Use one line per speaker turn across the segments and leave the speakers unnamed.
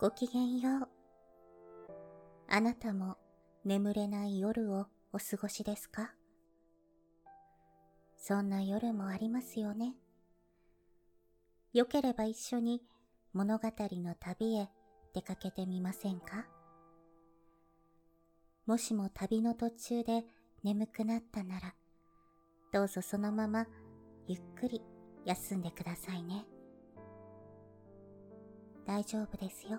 ごきげんよう。あなたも眠れない夜をお過ごしですか？そんな夜もありますよね。よければ一緒に物語の旅へ出かけてみませんか？もしも旅の途中で眠くなったなら、どうぞそのままゆっくり休んでくださいね。大丈夫ですよ。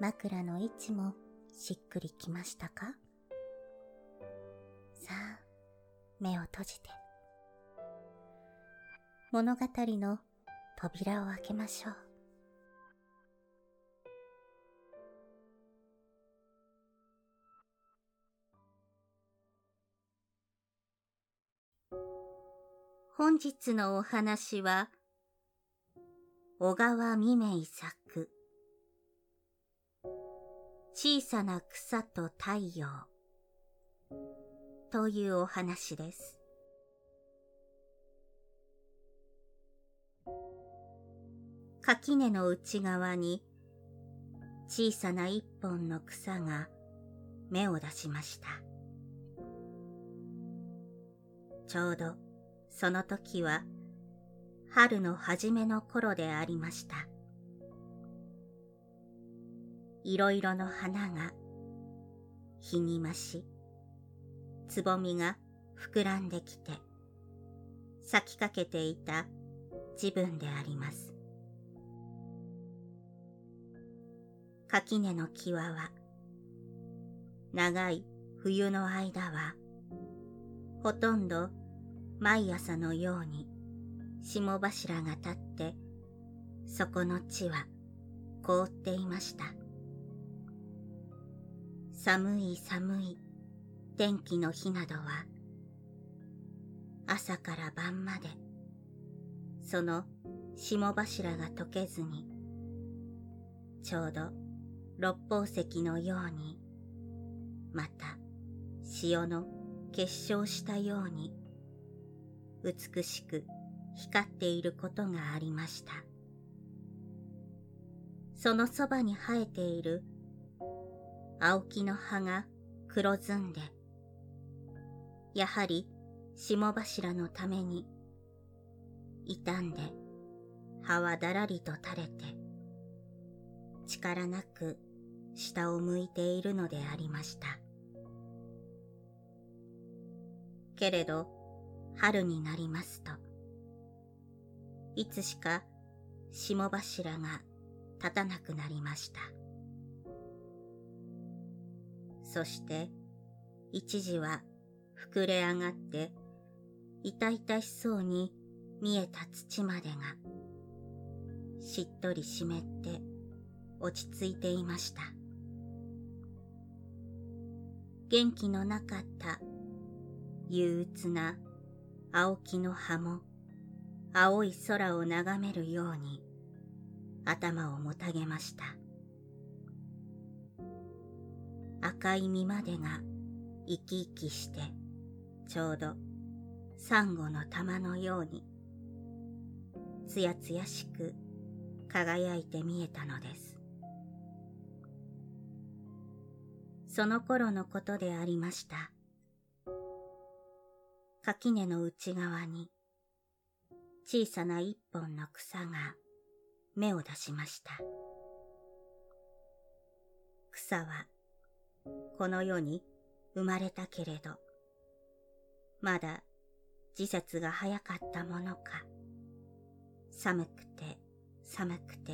枕の位置もしっくりきましたか？さあ、目を閉じて。物語の扉を開けましょう。本日のお話は、小川未明作、小さな草と太陽というお話です。垣根の内側に小さな一本の草が芽を出しました。ちょうどその時は春の初めの頃でありました。いろいろの花が日に増し、つぼみが膨らんできて、咲きかけていた自分であります。垣根の際は、長い冬の間は、ほとんど毎朝のように霜柱が立ってそこの地は凍っていました寒い寒い天気の日などは朝から晩までその霜柱が溶けずにちょうど六宝石のようにまた潮の結晶したように美しく光っていることがありました。そのそばに生えている青木の葉が黒ずんで、やはり霜柱のために、傷んで葉はだらりと垂れて、力なく下を向いているのでありました。けれど、春になりますと、いつしか霜柱が立たなくなりました。そして一時は膨れ上がって痛々しそうに見えた土までがしっとり湿って落ち着いていました。元気のなかった憂鬱な青木の葉も青い空を眺めるように頭をもたげました。赤い実までが生き生きしてちょうどサンゴの玉のようにつやつやしく輝いて見えたのです。その頃のことでありました。垣根の内側に小さな一本の草が芽を出しました。草はこの世に生まれたけれど、まだ時節が早かったものか、寒くて寒くて、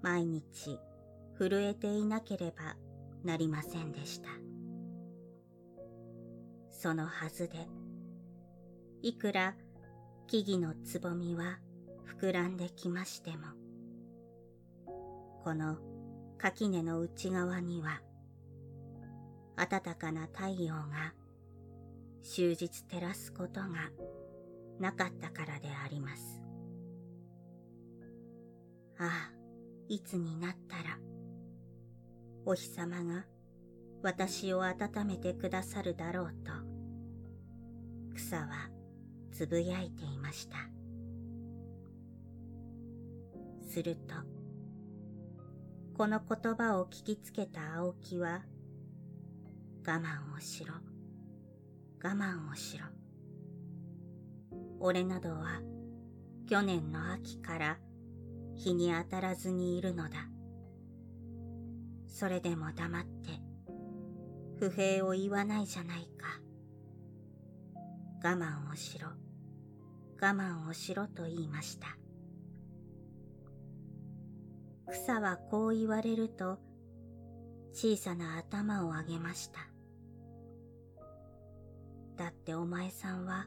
毎日震えていなければなりませんでした。そのはずで、いくら木々のつぼみは膨らんできましても、この垣根の内側には暖かな太陽が終日照らすことがなかったからであります。ああ、いつになったら、お日様が私を温めてくださるだろうと、草はつぶやいていました。すると、この言葉を聞きつけた青木は、我慢をしろ、我慢をしろ。俺などは去年の秋から日に当たらずにいるのだ。それでも黙って不平を言わないじゃないか。我慢をしろ、我慢をしろと言いました。草はこう言われると小さな頭を上げました。だってお前さんは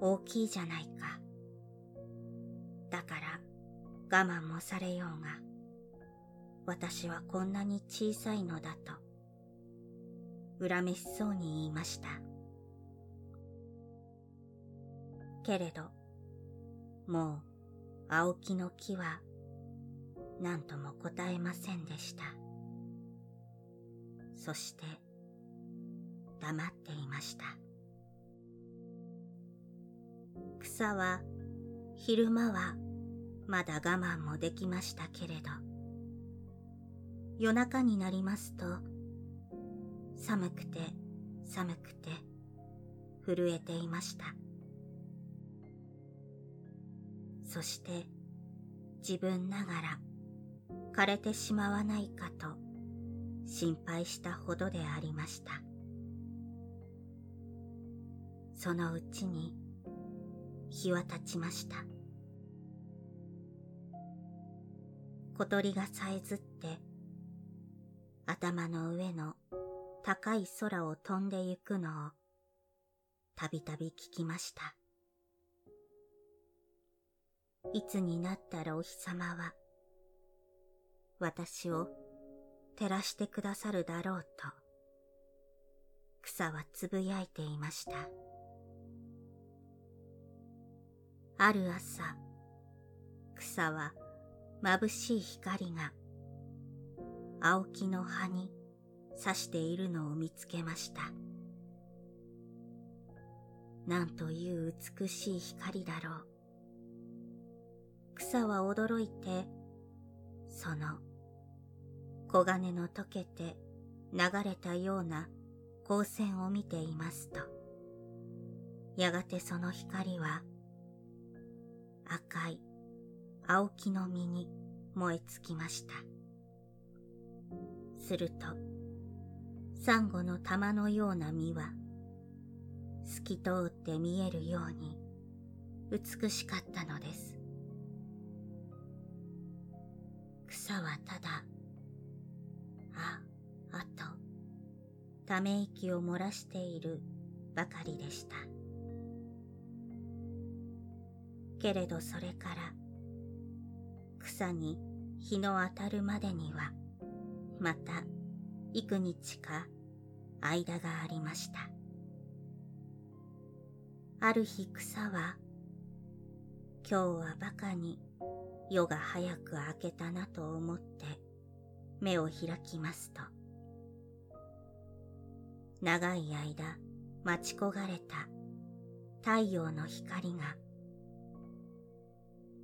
大きいじゃないか。だから我慢もされようが、私はこんなに小さいのだと、恨めしそうに言いました。けれど、もう青木の木は何とも答えませんでした。そして黙っていました。草は昼間はまだ我慢もできましたけれど。夜中になりますと寒くて寒くて震えていました。そして自分ながら枯れてしまわないかと心配したほどでありました。そのうちに日は経ちました小鳥がさえずって頭の上の高い空を飛んでゆくのをたびたび聞きましたいつになったらお日様は私を照らしてくださるだろうと草はつぶやいていました。ある朝、草は眩しい光が青木の葉に刺しているのを見つけました。なんという美しい光だろう。草は驚いて、その黄金の溶けて流れたような光線を見ていますと、やがてその光は赤い青木の実に燃え尽きました。すると、サンゴの玉のような実は、透き通って見えるように美しかったのです。草はただ、あ、あと、ため息を漏らしているばかりでした。けれどそれから草に日の当たるまでにはまた幾日か間がありました。ある日草は今日はバカに夜が早く明けたなと思って目を開きますと長い間待ち焦がれた太陽の光が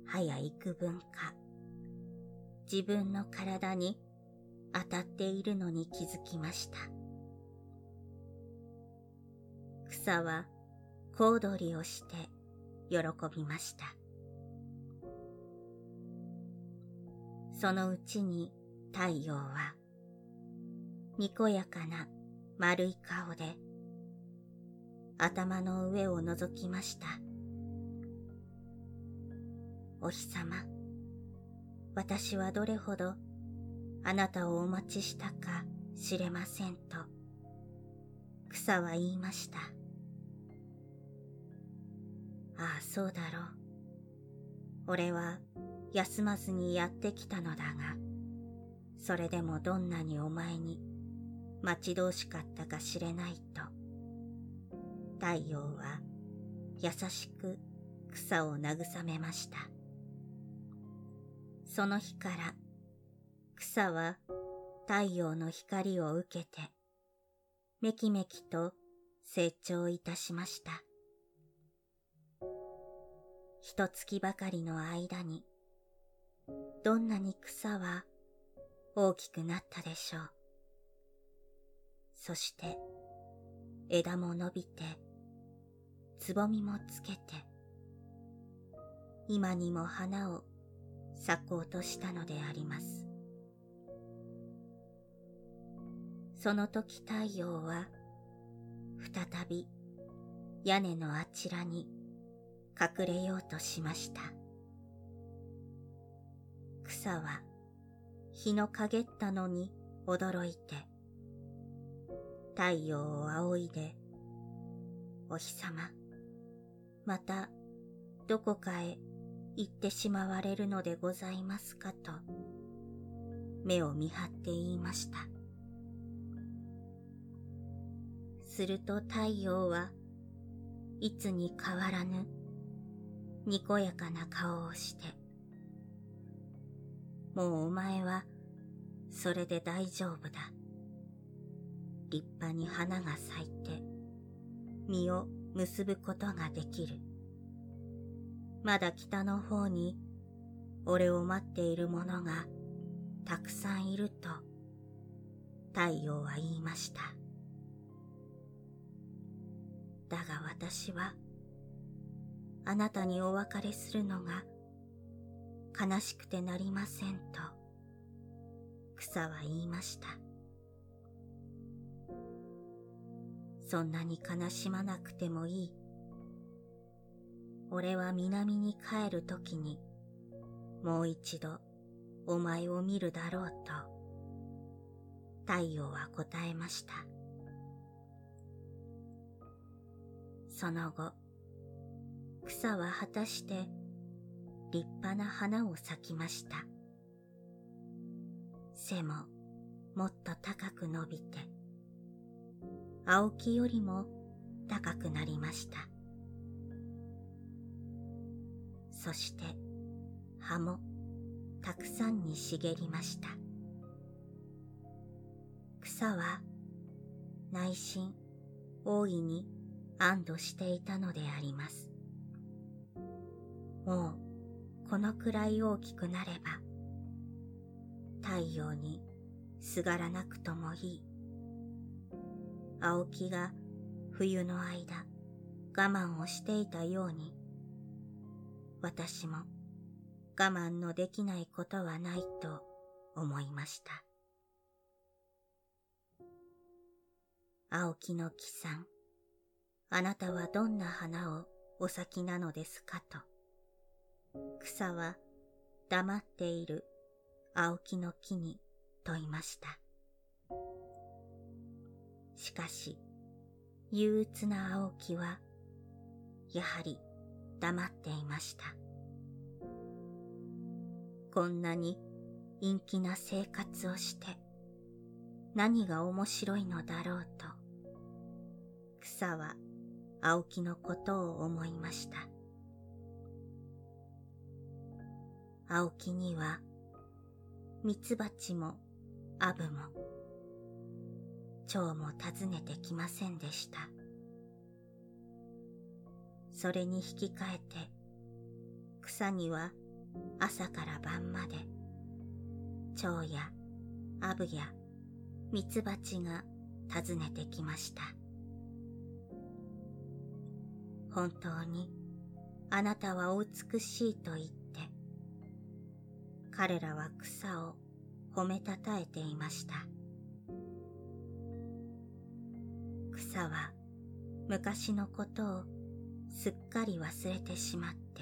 早幾分か。自分の体に当たっているのに気づきました。草は小躍りをして喜びました。そのうちに太陽はにこやかな丸い顔で頭の上を覗きました。お日様、私はどれほどあなたをお待ちしたか知れませんと、草は言いました。ああ、そうだろう。俺は休まずにやってきたのだが、それでもどんなにお前に待ち遠しかったか知れないと、太陽は優しく草を慰めました。その日から草は太陽の光を受けてめきめきと成長いたしました。一月ばかりの間にどんなに草は大きくなったでしょう。そして枝も伸びて、つぼみもつけて、今にも花を咲こうとしたのであります。その時太陽は再び屋根のあちらに隠れようとしました。草は日の陰ったのに驚いて、太陽を仰いで、お日様、またどこかへ行ってしまわれるのでございますかと、目を見張って言いました。すると太陽はいつに変わらぬにこやかな顔をして、もうお前はそれで大丈夫だ。立派に花が咲いて実を結ぶことができる。まだ北の方に俺を待っている者がたくさんいると太陽は言いました。だが私はあなたにお別れするのが悲しくてなりませんと草は言いました。そんなに悲しまなくてもいい。俺は南に帰るときにもう一度お前を見るだろうと太陽は答えました。その後、草は果たして立派な花を咲きました。背ももっと高く伸びて、青木よりも高くなりました。そして葉もたくさんに茂りました。草は内心大いに安堵していたのであります。もうこのくらい大きくなれば、太陽にすがらなくともいい。青木が冬の間我慢をしていたように、私も我慢のできないことはないと思いました。青木の木さん、あなたはどんな花をお咲きなのですかと。草は黙っている青木の木に問いました。しかし、憂鬱な青木は、やはり黙っていました。こんなに陰気な生活をして、何が面白いのだろうと、草は青木のことを思いました。青木には、ミツバチもアブも、蝶も訪ねてきませんでした。それに引き換えて、草には朝から晩まで、蝶やアブやミツバチが訪ねてきました。本当にあなたはお美しいと言って、彼らは草を褒めたたえていました。草は昔のことをすっかり忘れてしまって、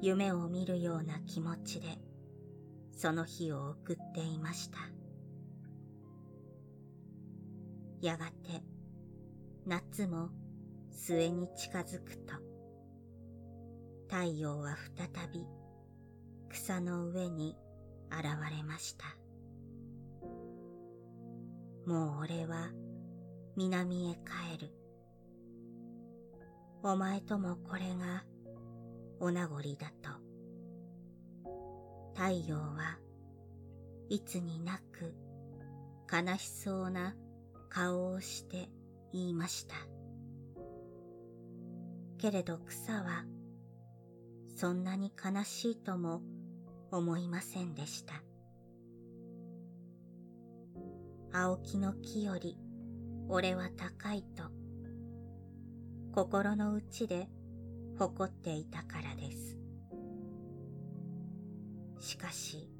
夢を見るような気持ちでその日を送っていました。やがて夏も末に近づくと、太陽は再び草の上に現れました。もう俺は南へ帰る。お前ともこれがお名残だと。太陽はいつになく悲しそうな顔をして言いました。けれど草はそんなに悲しいとも思いませんでした。青木の木より俺は高いと心の内で誇っていたからです。しかし、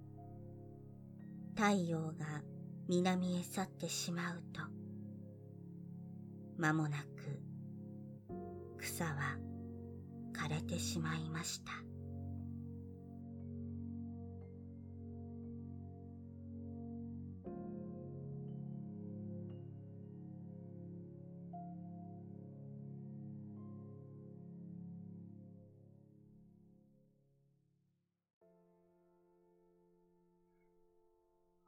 太陽が南へ去ってしまうと、間もなく草は枯れてしまいました。